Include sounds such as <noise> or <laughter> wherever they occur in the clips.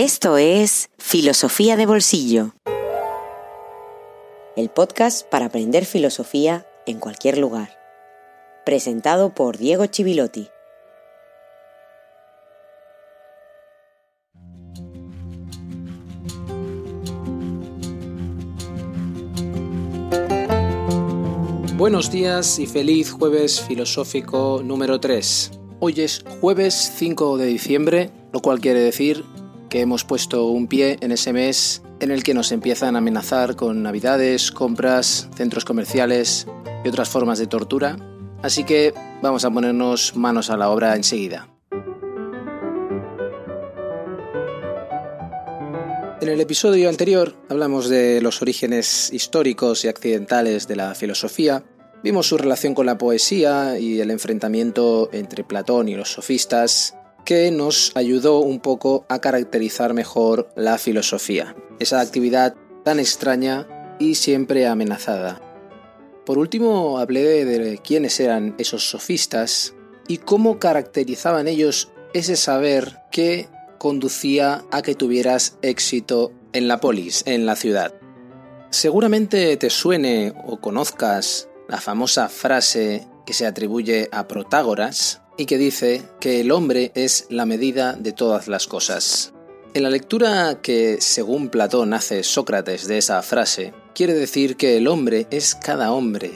Esto es Filosofía de Bolsillo, el podcast para aprender filosofía en cualquier lugar. Presentado por Diego Chivilotti. Buenos días y feliz jueves filosófico número 3. Hoy es jueves 5 de diciembre, lo cual quiere decir que hemos puesto un pie en ese mes en el que nos empiezan a amenazar con navidades, compras, centros comerciales y otras formas de tortura. Así que vamos a ponernos manos a la obra enseguida. En el episodio anterior hablamos de los orígenes históricos y accidentales de la filosofía, vimos su relación con la poesía y el enfrentamiento entre Platón y los sofistas, que nos ayudó un poco a caracterizar mejor la filosofía, esa actividad tan extraña y siempre amenazada. Por último, hablé de quiénes eran esos sofistas y cómo caracterizaban ellos ese saber que conducía a que tuvieras éxito en la polis, en la ciudad. Seguramente te suene o conozcas la famosa frase que se atribuye a Protágoras, y que dice que el hombre es la medida de todas las cosas. En la lectura que, según Platón, hace Sócrates de esa frase, quiere decir que el hombre es cada hombre,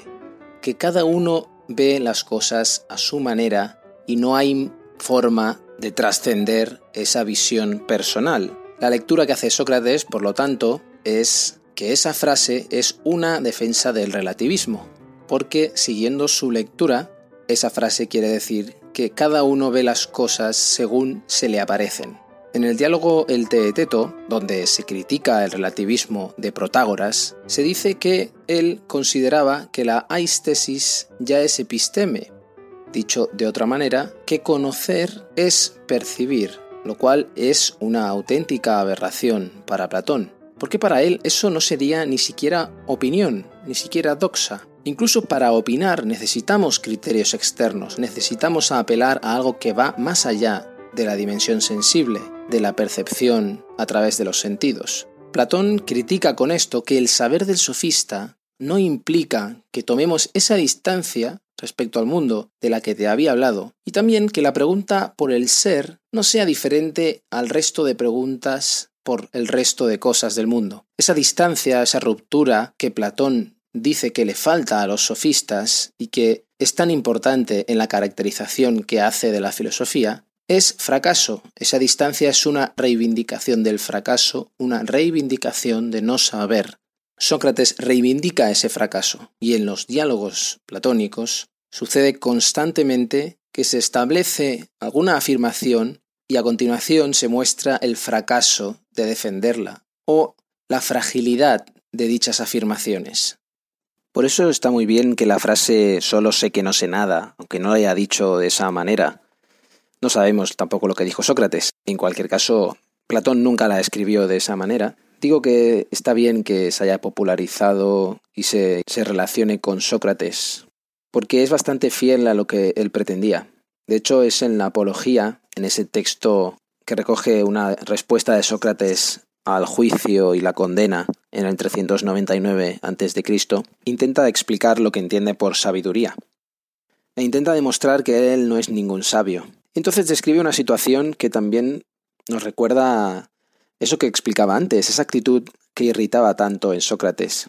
que cada uno ve las cosas a su manera y no hay forma de trascender esa visión personal. La lectura que hace Sócrates, por lo tanto, es que esa frase es una defensa del relativismo, porque siguiendo su lectura, esa frase quiere decir que cada uno ve las cosas según se le aparecen. En el diálogo El Teeteto, donde se critica el relativismo de Protágoras, se dice que él consideraba que la aistesis ya es episteme, dicho de otra manera, que conocer es percibir, lo cual es una auténtica aberración para Platón, porque para él eso no sería ni siquiera opinión, ni siquiera doxa, Incluso para opinar necesitamos criterios externos, necesitamos apelar a algo que va más allá de la dimensión sensible, de la percepción a través de los sentidos. Platón critica con esto que el saber del sofista no implica que tomemos esa distancia respecto al mundo de la que te había hablado, y también que la pregunta por el ser no sea diferente al resto de preguntas por el resto de cosas del mundo. Esa distancia, esa ruptura que Platón dice que le falta a los sofistas y que es tan importante en la caracterización que hace de la filosofía, es fracaso. Esa distancia es una reivindicación del fracaso, una reivindicación de no saber. Sócrates reivindica ese fracaso y en los diálogos platónicos sucede constantemente que se establece alguna afirmación y a continuación se muestra el fracaso de defenderla o la fragilidad de dichas afirmaciones. Por eso está muy bien que la frase solo sé que no sé nada, aunque no lo haya dicho de esa manera. No sabemos tampoco lo que dijo Sócrates. En cualquier caso, Platón nunca la escribió de esa manera. Digo que está bien que se haya popularizado y se, se relacione con Sócrates, porque es bastante fiel a lo que él pretendía. De hecho, es en la Apología, en ese texto que recoge una respuesta de Sócrates al juicio y la condena en el 399 a.C., intenta explicar lo que entiende por sabiduría. E intenta demostrar que él no es ningún sabio. Entonces describe una situación que también nos recuerda eso que explicaba antes, esa actitud que irritaba tanto en Sócrates.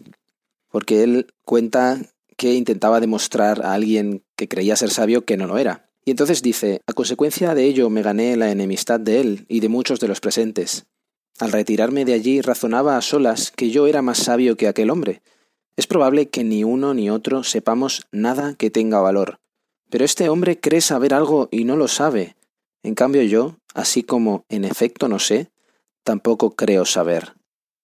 Porque él cuenta que intentaba demostrar a alguien que creía ser sabio que no lo era. Y entonces dice, a consecuencia de ello me gané la enemistad de él y de muchos de los presentes. Al retirarme de allí razonaba a solas que yo era más sabio que aquel hombre. Es probable que ni uno ni otro sepamos nada que tenga valor. Pero este hombre cree saber algo y no lo sabe. En cambio yo, así como en efecto no sé, tampoco creo saber.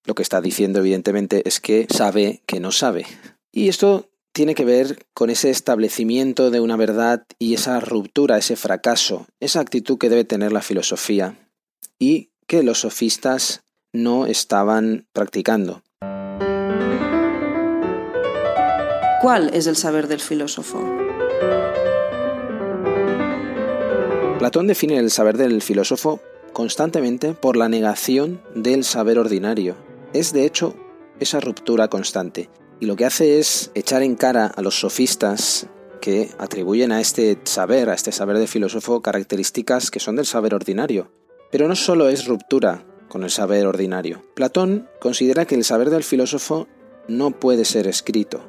Lo que está diciendo evidentemente es que sabe que no sabe. Y esto tiene que ver con ese establecimiento de una verdad y esa ruptura, ese fracaso, esa actitud que debe tener la filosofía y que los sofistas no estaban practicando. ¿Cuál es el saber del filósofo? Platón define el saber del filósofo constantemente por la negación del saber ordinario. Es de hecho esa ruptura constante. Y lo que hace es echar en cara a los sofistas que atribuyen a este saber, a este saber de filósofo, características que son del saber ordinario. Pero no solo es ruptura con el saber ordinario. Platón considera que el saber del filósofo no puede ser escrito,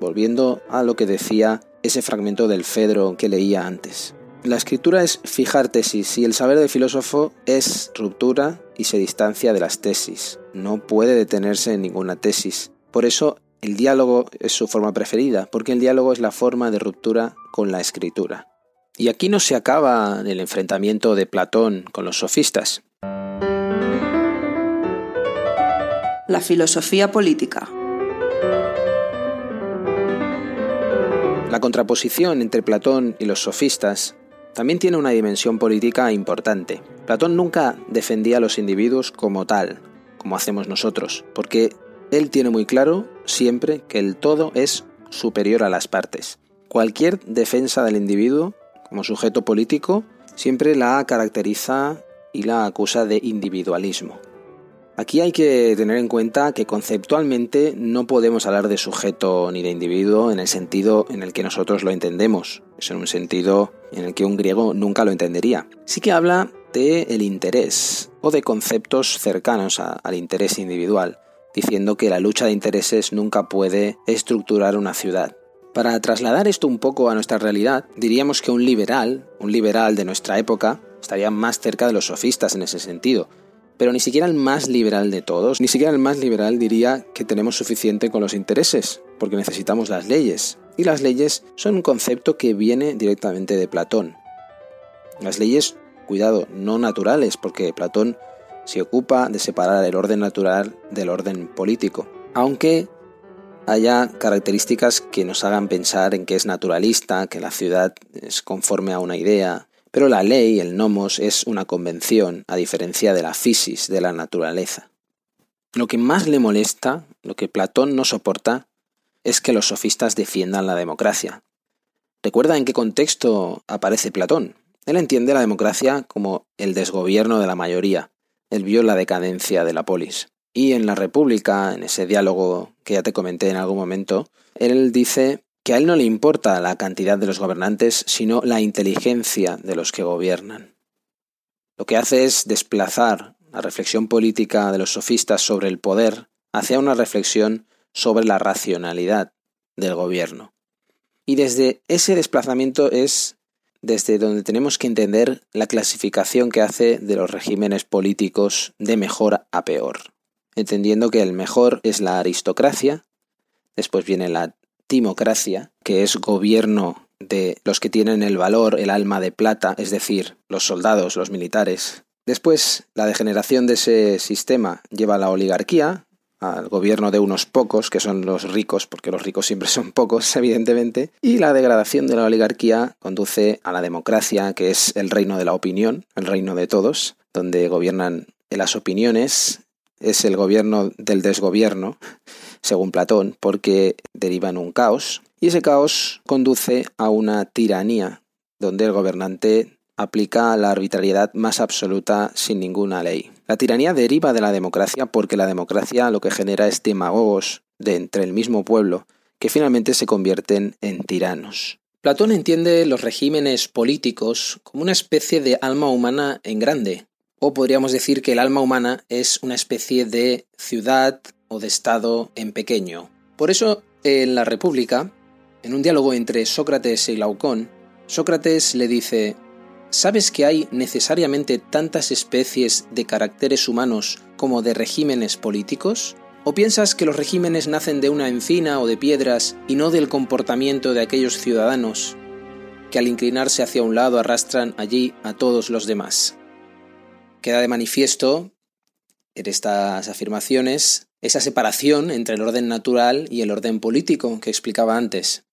volviendo a lo que decía ese fragmento del Fedro que leía antes. La escritura es fijar tesis y el saber del filósofo es ruptura y se distancia de las tesis. No puede detenerse en ninguna tesis. Por eso el diálogo es su forma preferida, porque el diálogo es la forma de ruptura con la escritura. Y aquí no se acaba el enfrentamiento de Platón con los sofistas. La filosofía política. La contraposición entre Platón y los sofistas también tiene una dimensión política importante. Platón nunca defendía a los individuos como tal, como hacemos nosotros, porque él tiene muy claro siempre que el todo es superior a las partes. Cualquier defensa del individuo como sujeto político siempre la caracteriza y la acusa de individualismo. Aquí hay que tener en cuenta que conceptualmente no podemos hablar de sujeto ni de individuo en el sentido en el que nosotros lo entendemos. Es en un sentido en el que un griego nunca lo entendería. Sí que habla de el interés o de conceptos cercanos al interés individual, diciendo que la lucha de intereses nunca puede estructurar una ciudad. Para trasladar esto un poco a nuestra realidad, diríamos que un liberal, un liberal de nuestra época, estaría más cerca de los sofistas en ese sentido, pero ni siquiera el más liberal de todos, ni siquiera el más liberal diría que tenemos suficiente con los intereses, porque necesitamos las leyes. Y las leyes son un concepto que viene directamente de Platón. Las leyes, cuidado, no naturales, porque Platón se ocupa de separar el orden natural del orden político, aunque haya características que nos hagan pensar en que es naturalista, que la ciudad es conforme a una idea, pero la ley, el nomos, es una convención, a diferencia de la fisis, de la naturaleza. Lo que más le molesta, lo que Platón no soporta, es que los sofistas defiendan la democracia. Recuerda en qué contexto aparece Platón. Él entiende la democracia como el desgobierno de la mayoría. Él vio la decadencia de la polis. Y en la República, en ese diálogo que ya te comenté en algún momento, él dice que a él no le importa la cantidad de los gobernantes, sino la inteligencia de los que gobiernan. Lo que hace es desplazar la reflexión política de los sofistas sobre el poder hacia una reflexión sobre la racionalidad del gobierno. Y desde ese desplazamiento es desde donde tenemos que entender la clasificación que hace de los regímenes políticos de mejor a peor, entendiendo que el mejor es la aristocracia, después viene la timocracia, que es gobierno de los que tienen el valor, el alma de plata, es decir, los soldados, los militares. Después, la degeneración de ese sistema lleva a la oligarquía, al gobierno de unos pocos, que son los ricos, porque los ricos siempre son pocos, <laughs> evidentemente, y la degradación de la oligarquía conduce a la democracia, que es el reino de la opinión, el reino de todos, donde gobiernan las opiniones, es el gobierno del desgobierno, según Platón, porque deriva en un caos, y ese caos conduce a una tiranía, donde el gobernante aplica la arbitrariedad más absoluta sin ninguna ley. La tiranía deriva de la democracia porque la democracia lo que genera es demagogos de entre el mismo pueblo que finalmente se convierten en tiranos. Platón entiende los regímenes políticos como una especie de alma humana en grande, o podríamos decir que el alma humana es una especie de ciudad o de Estado en pequeño. Por eso, en la República, en un diálogo entre Sócrates y Glaucón, Sócrates le dice, ¿sabes que hay necesariamente tantas especies de caracteres humanos como de regímenes políticos? ¿O piensas que los regímenes nacen de una encina o de piedras y no del comportamiento de aquellos ciudadanos que al inclinarse hacia un lado arrastran allí a todos los demás? Queda de manifiesto en estas afirmaciones esa separación entre el orden natural y el orden político que explicaba antes.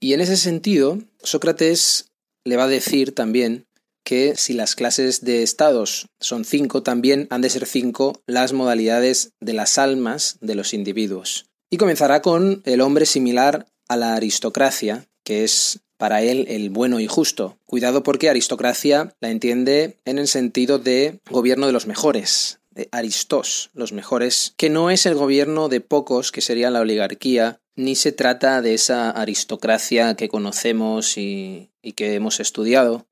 Y en ese sentido, Sócrates le va a decir también que si las clases de estados son cinco, también han de ser cinco las modalidades de las almas de los individuos. Y comenzará con el hombre similar a la aristocracia, que es para él el bueno y justo. Cuidado porque aristocracia la entiende en el sentido de gobierno de los mejores, de aristos, los mejores, que no es el gobierno de pocos, que sería la oligarquía, ni se trata de esa aristocracia que conocemos y, y que hemos estudiado.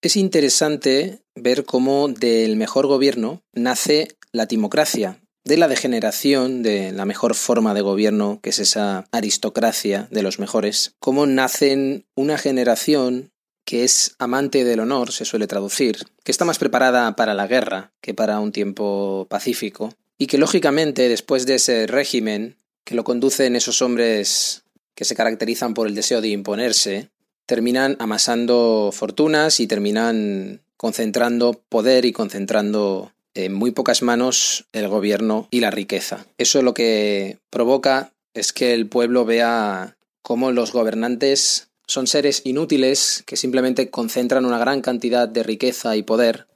Es interesante ver cómo del mejor gobierno nace la timocracia, de la degeneración de la mejor forma de gobierno, que es esa aristocracia de los mejores, cómo nacen una generación que es amante del honor, se suele traducir, que está más preparada para la guerra que para un tiempo pacífico, y que lógicamente después de ese régimen que lo conducen esos hombres que se caracterizan por el deseo de imponerse, terminan amasando fortunas y terminan concentrando poder y concentrando en muy pocas manos el gobierno y la riqueza. Eso lo que provoca es que el pueblo vea cómo los gobernantes son seres inútiles que simplemente concentran una gran cantidad de riqueza y poder,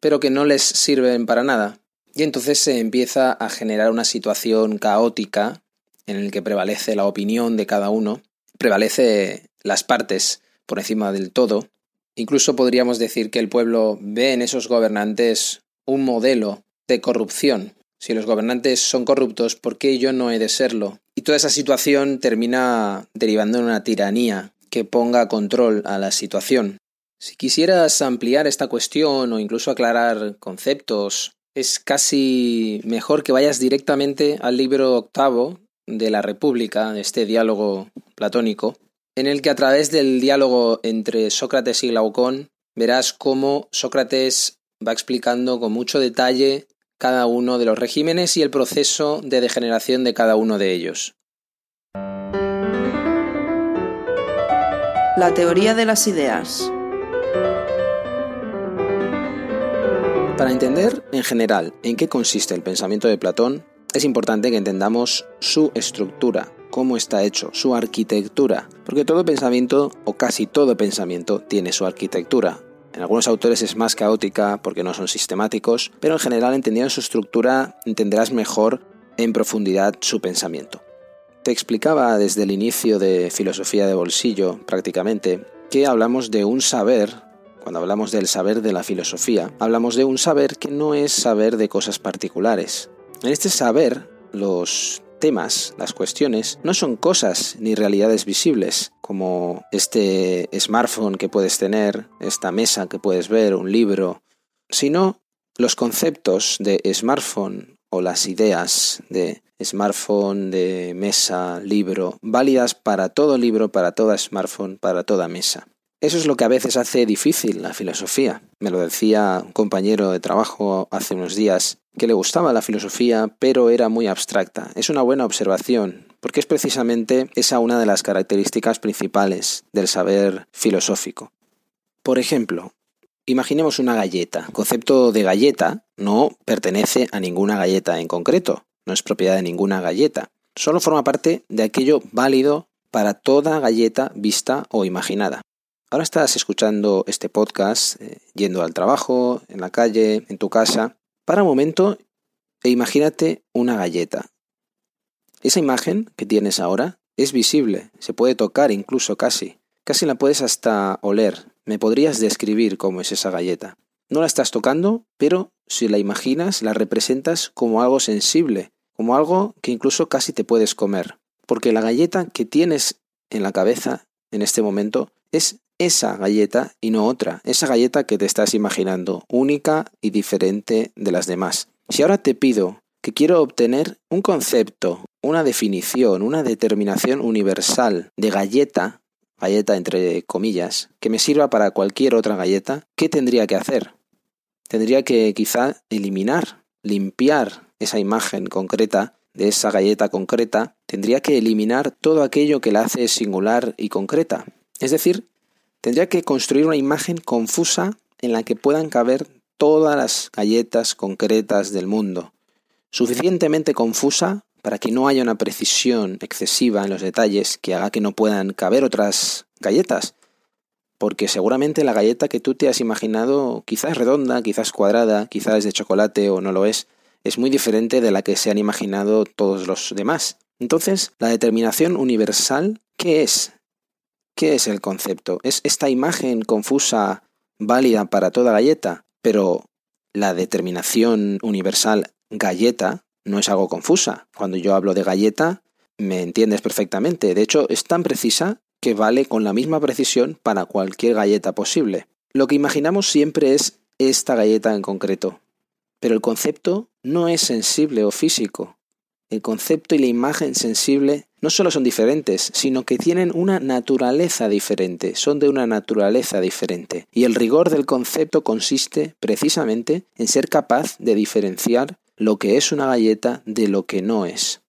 pero que no les sirven para nada. Y entonces se empieza a generar una situación caótica en la que prevalece la opinión de cada uno, prevalece las partes por encima del todo. Incluso podríamos decir que el pueblo ve en esos gobernantes un modelo de corrupción. Si los gobernantes son corruptos, ¿por qué yo no he de serlo? Y toda esa situación termina derivando en una tiranía que ponga control a la situación. Si quisieras ampliar esta cuestión o incluso aclarar conceptos, es casi mejor que vayas directamente al libro octavo de la República, este diálogo platónico, en el que a través del diálogo entre Sócrates y Glaucón verás cómo Sócrates va explicando con mucho detalle cada uno de los regímenes y el proceso de degeneración de cada uno de ellos. La teoría de las ideas. Para entender en general en qué consiste el pensamiento de Platón, es importante que entendamos su estructura, cómo está hecho, su arquitectura, porque todo pensamiento o casi todo pensamiento tiene su arquitectura, en algunos autores es más caótica porque no son sistemáticos, pero en general entendiendo su estructura entenderás mejor en profundidad su pensamiento. Te explicaba desde el inicio de Filosofía de Bolsillo, prácticamente, que hablamos de un saber, cuando hablamos del saber de la filosofía, hablamos de un saber que no es saber de cosas particulares. En este saber, los temas, las cuestiones, no son cosas ni realidades visibles, como este smartphone que puedes tener, esta mesa que puedes ver, un libro, sino los conceptos de smartphone o las ideas de smartphone, de mesa, libro, válidas para todo libro, para toda smartphone, para toda mesa. Eso es lo que a veces hace difícil la filosofía. Me lo decía un compañero de trabajo hace unos días, que le gustaba la filosofía, pero era muy abstracta. Es una buena observación, porque es precisamente esa una de las características principales del saber filosófico. Por ejemplo, imaginemos una galleta. El concepto de galleta no pertenece a ninguna galleta en concreto, no es propiedad de ninguna galleta. Solo forma parte de aquello válido para toda galleta vista o imaginada. Ahora estás escuchando este podcast eh, yendo al trabajo, en la calle, en tu casa. Para un momento e imagínate una galleta. Esa imagen que tienes ahora es visible, se puede tocar incluso casi. Casi la puedes hasta oler. Me podrías describir cómo es esa galleta. No la estás tocando, pero si la imaginas, la representas como algo sensible, como algo que incluso casi te puedes comer. Porque la galleta que tienes en la cabeza en este momento es esa galleta y no otra, esa galleta que te estás imaginando, única y diferente de las demás. Si ahora te pido que quiero obtener un concepto, una definición, una determinación universal de galleta, galleta entre comillas, que me sirva para cualquier otra galleta, ¿qué tendría que hacer? Tendría que quizá eliminar, limpiar esa imagen concreta de esa galleta concreta, tendría que eliminar todo aquello que la hace singular y concreta. Es decir, Tendría que construir una imagen confusa en la que puedan caber todas las galletas concretas del mundo, suficientemente confusa para que no haya una precisión excesiva en los detalles que haga que no puedan caber otras galletas, porque seguramente la galleta que tú te has imaginado quizás redonda, quizás cuadrada, quizás de chocolate o no lo es, es muy diferente de la que se han imaginado todos los demás. Entonces, la determinación universal, ¿qué es? ¿Qué es el concepto? ¿Es esta imagen confusa válida para toda galleta? Pero la determinación universal galleta no es algo confusa. Cuando yo hablo de galleta, me entiendes perfectamente. De hecho, es tan precisa que vale con la misma precisión para cualquier galleta posible. Lo que imaginamos siempre es esta galleta en concreto. Pero el concepto no es sensible o físico. El concepto y la imagen sensible no solo son diferentes, sino que tienen una naturaleza diferente, son de una naturaleza diferente. Y el rigor del concepto consiste precisamente en ser capaz de diferenciar lo que es una galleta de lo que no es.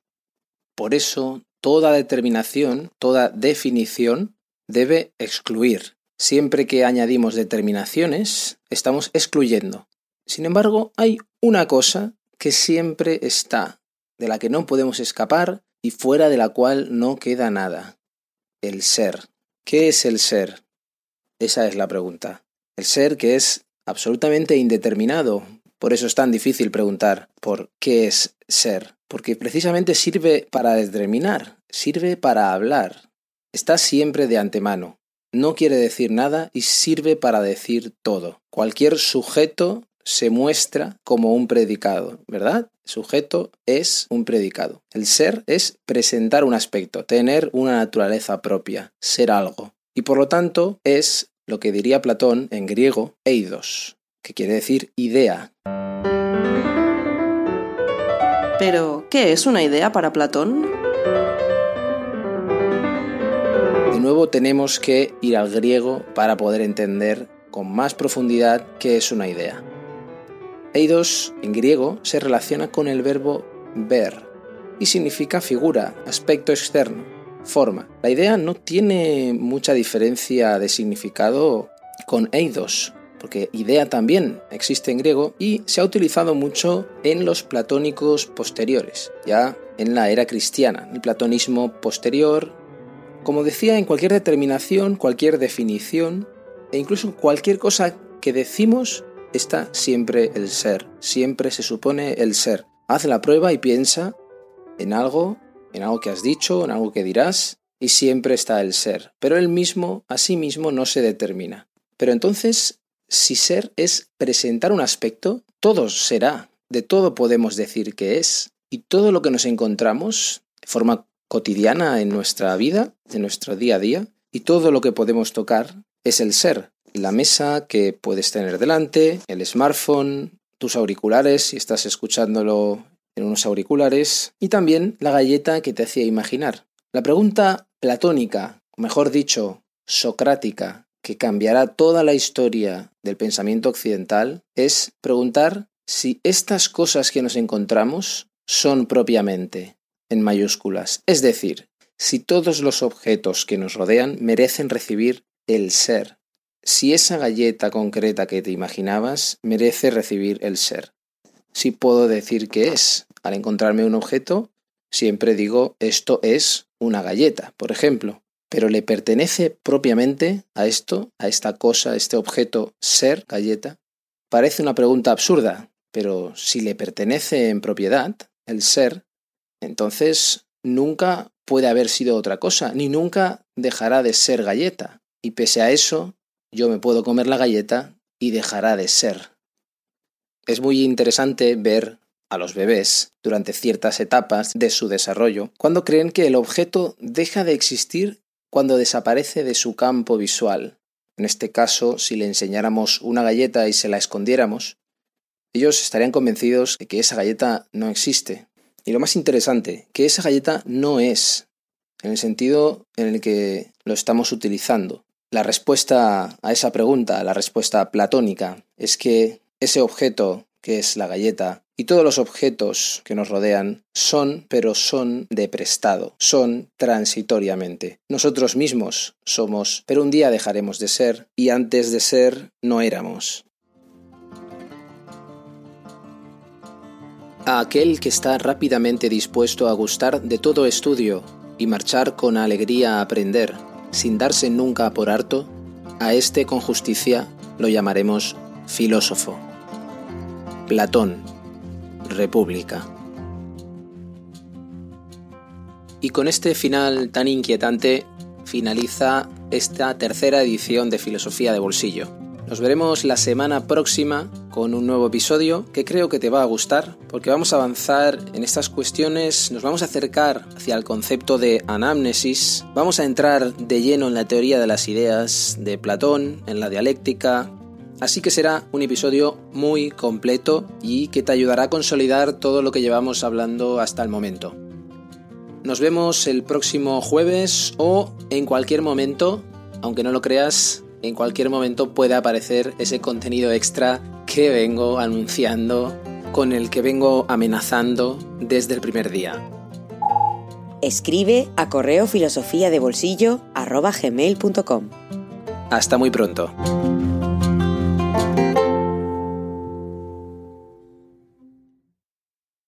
Por eso, toda determinación, toda definición debe excluir. Siempre que añadimos determinaciones, estamos excluyendo. Sin embargo, hay una cosa que siempre está, de la que no podemos escapar y fuera de la cual no queda nada. El ser. ¿Qué es el ser? Esa es la pregunta. El ser que es absolutamente indeterminado. Por eso es tan difícil preguntar por qué es ser. Porque precisamente sirve para determinar, sirve para hablar. Está siempre de antemano. No quiere decir nada y sirve para decir todo. Cualquier sujeto se muestra como un predicado, ¿verdad? Sujeto es un predicado. El ser es presentar un aspecto, tener una naturaleza propia, ser algo. Y por lo tanto es lo que diría Platón en griego, eidos, que quiere decir idea. Pero, ¿qué es una idea para Platón? De nuevo tenemos que ir al griego para poder entender con más profundidad qué es una idea. Eidos en griego se relaciona con el verbo ver y significa figura, aspecto externo, forma. La idea no tiene mucha diferencia de significado con eidos, porque idea también existe en griego y se ha utilizado mucho en los platónicos posteriores, ya en la era cristiana, el platonismo posterior. Como decía, en cualquier determinación, cualquier definición e incluso cualquier cosa que decimos está siempre el ser, siempre se supone el ser. Haz la prueba y piensa en algo, en algo que has dicho, en algo que dirás, y siempre está el ser. Pero él mismo, a sí mismo, no se determina. Pero entonces, si ser es presentar un aspecto, todo será, de todo podemos decir que es, y todo lo que nos encontramos de forma cotidiana en nuestra vida, en nuestro día a día, y todo lo que podemos tocar es el ser la mesa que puedes tener delante, el smartphone, tus auriculares si estás escuchándolo en unos auriculares y también la galleta que te hacía imaginar. La pregunta platónica, mejor dicho, socrática, que cambiará toda la historia del pensamiento occidental, es preguntar si estas cosas que nos encontramos son propiamente en mayúsculas, es decir, si todos los objetos que nos rodean merecen recibir el ser, si esa galleta concreta que te imaginabas merece recibir el ser. Si puedo decir que es. Al encontrarme un objeto, siempre digo esto es una galleta, por ejemplo. Pero ¿le pertenece propiamente a esto, a esta cosa, a este objeto, ser galleta? Parece una pregunta absurda, pero si le pertenece en propiedad, el ser, entonces nunca puede haber sido otra cosa, ni nunca dejará de ser galleta. Y pese a eso, yo me puedo comer la galleta y dejará de ser. Es muy interesante ver a los bebés durante ciertas etapas de su desarrollo cuando creen que el objeto deja de existir cuando desaparece de su campo visual. En este caso, si le enseñáramos una galleta y se la escondiéramos, ellos estarían convencidos de que esa galleta no existe. Y lo más interesante, que esa galleta no es, en el sentido en el que lo estamos utilizando. La respuesta a esa pregunta, la respuesta platónica, es que ese objeto que es la galleta y todos los objetos que nos rodean son, pero son de prestado, son transitoriamente. Nosotros mismos somos, pero un día dejaremos de ser y antes de ser no éramos. A aquel que está rápidamente dispuesto a gustar de todo estudio y marchar con alegría a aprender, sin darse nunca por harto, a este con justicia lo llamaremos filósofo. Platón, República. Y con este final tan inquietante finaliza esta tercera edición de Filosofía de Bolsillo. Nos veremos la semana próxima con un nuevo episodio que creo que te va a gustar porque vamos a avanzar en estas cuestiones, nos vamos a acercar hacia el concepto de anamnesis, vamos a entrar de lleno en la teoría de las ideas de Platón, en la dialéctica, Así que será un episodio muy completo y que te ayudará a consolidar todo lo que llevamos hablando hasta el momento. Nos vemos el próximo jueves o en cualquier momento, aunque no lo creas, en cualquier momento puede aparecer ese contenido extra que vengo anunciando, con el que vengo amenazando desde el primer día. Escribe a correo filosofía de bolsillo Hasta muy pronto.